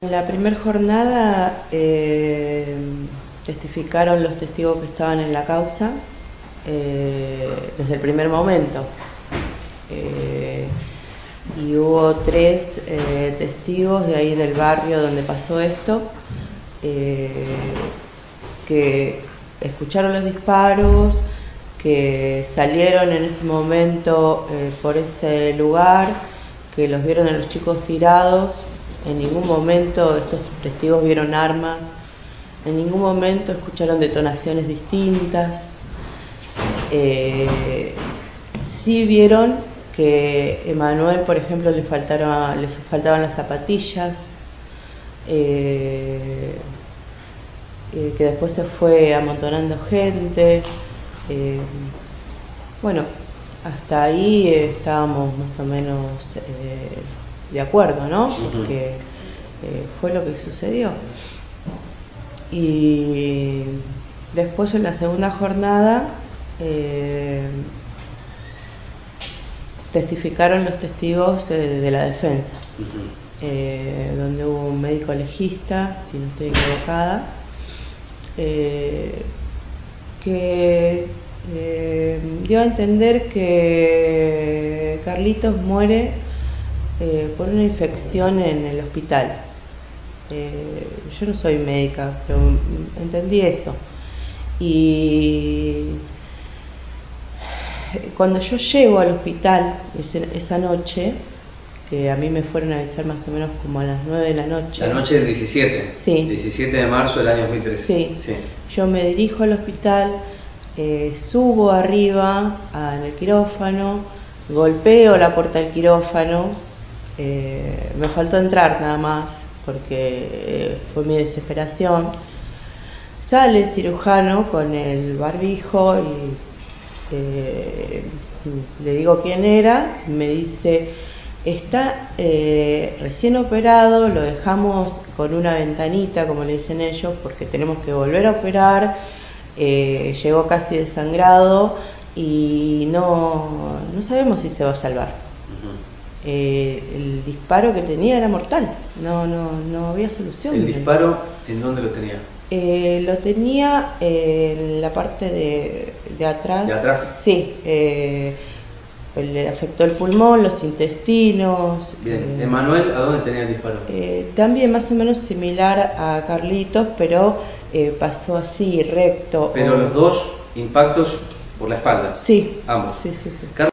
En la primera jornada eh, testificaron los testigos que estaban en la causa eh, desde el primer momento. Eh, y hubo tres testigos de ahí del barrio donde pasó esto que escucharon los disparos, que salieron en ese momento por ese lugar, que los vieron a los chicos tirados en ningún momento estos testigos vieron armas, en ningún momento escucharon detonaciones distintas. Eh, sí vieron que Emanuel, por ejemplo, le faltaron, les faltaban las zapatillas, eh, eh, que después se fue amontonando gente. bueno, hasta ahí estábamos más o menos de acuerdo, ¿no? Porque eh, fue lo que sucedió. Y después en la segunda jornada eh, testificaron los testigos de, la defensa, eh, donde hubo un médico legista, si no estoy equivocada, que dio a entender que Carlitos muere eh, por una infección en el hospital. Eh, yo no soy médica, pero entendí eso. Y cuando yo llego al hospital esa noche, que a mí me fueron a avisar más o menos como a las 9 de la noche. La noche del 17. Sí. 17 de marzo del año 2013. Sí. Yo me dirijo al hospital, eh, subo arriba en el quirófano, golpeo la puerta del quirófano, eh, me faltó entrar nada más porque eh, fue mi desesperación. Sale el cirujano con el barbijo y eh, le digo quién era, me dice, está recién operado, lo dejamos con una ventanita, como le dicen ellos, porque tenemos que volver a operar, llegó casi desangrado y no, no sabemos si se va a salvar. Eh, el disparo que tenía era mortal, no, no, no había solución. ¿El disparo en dónde lo tenía? Eh, lo tenía en la parte de, de atrás. ¿De atrás? Sí, eh, le afectó el pulmón, los intestinos. Bien, ¿Emanuel a dónde tenía el disparo? también más o menos similar a Carlitos, pero pasó así, recto. Pero los dos impactos por la espalda. Sí. Ambos. Sí, sí, sí.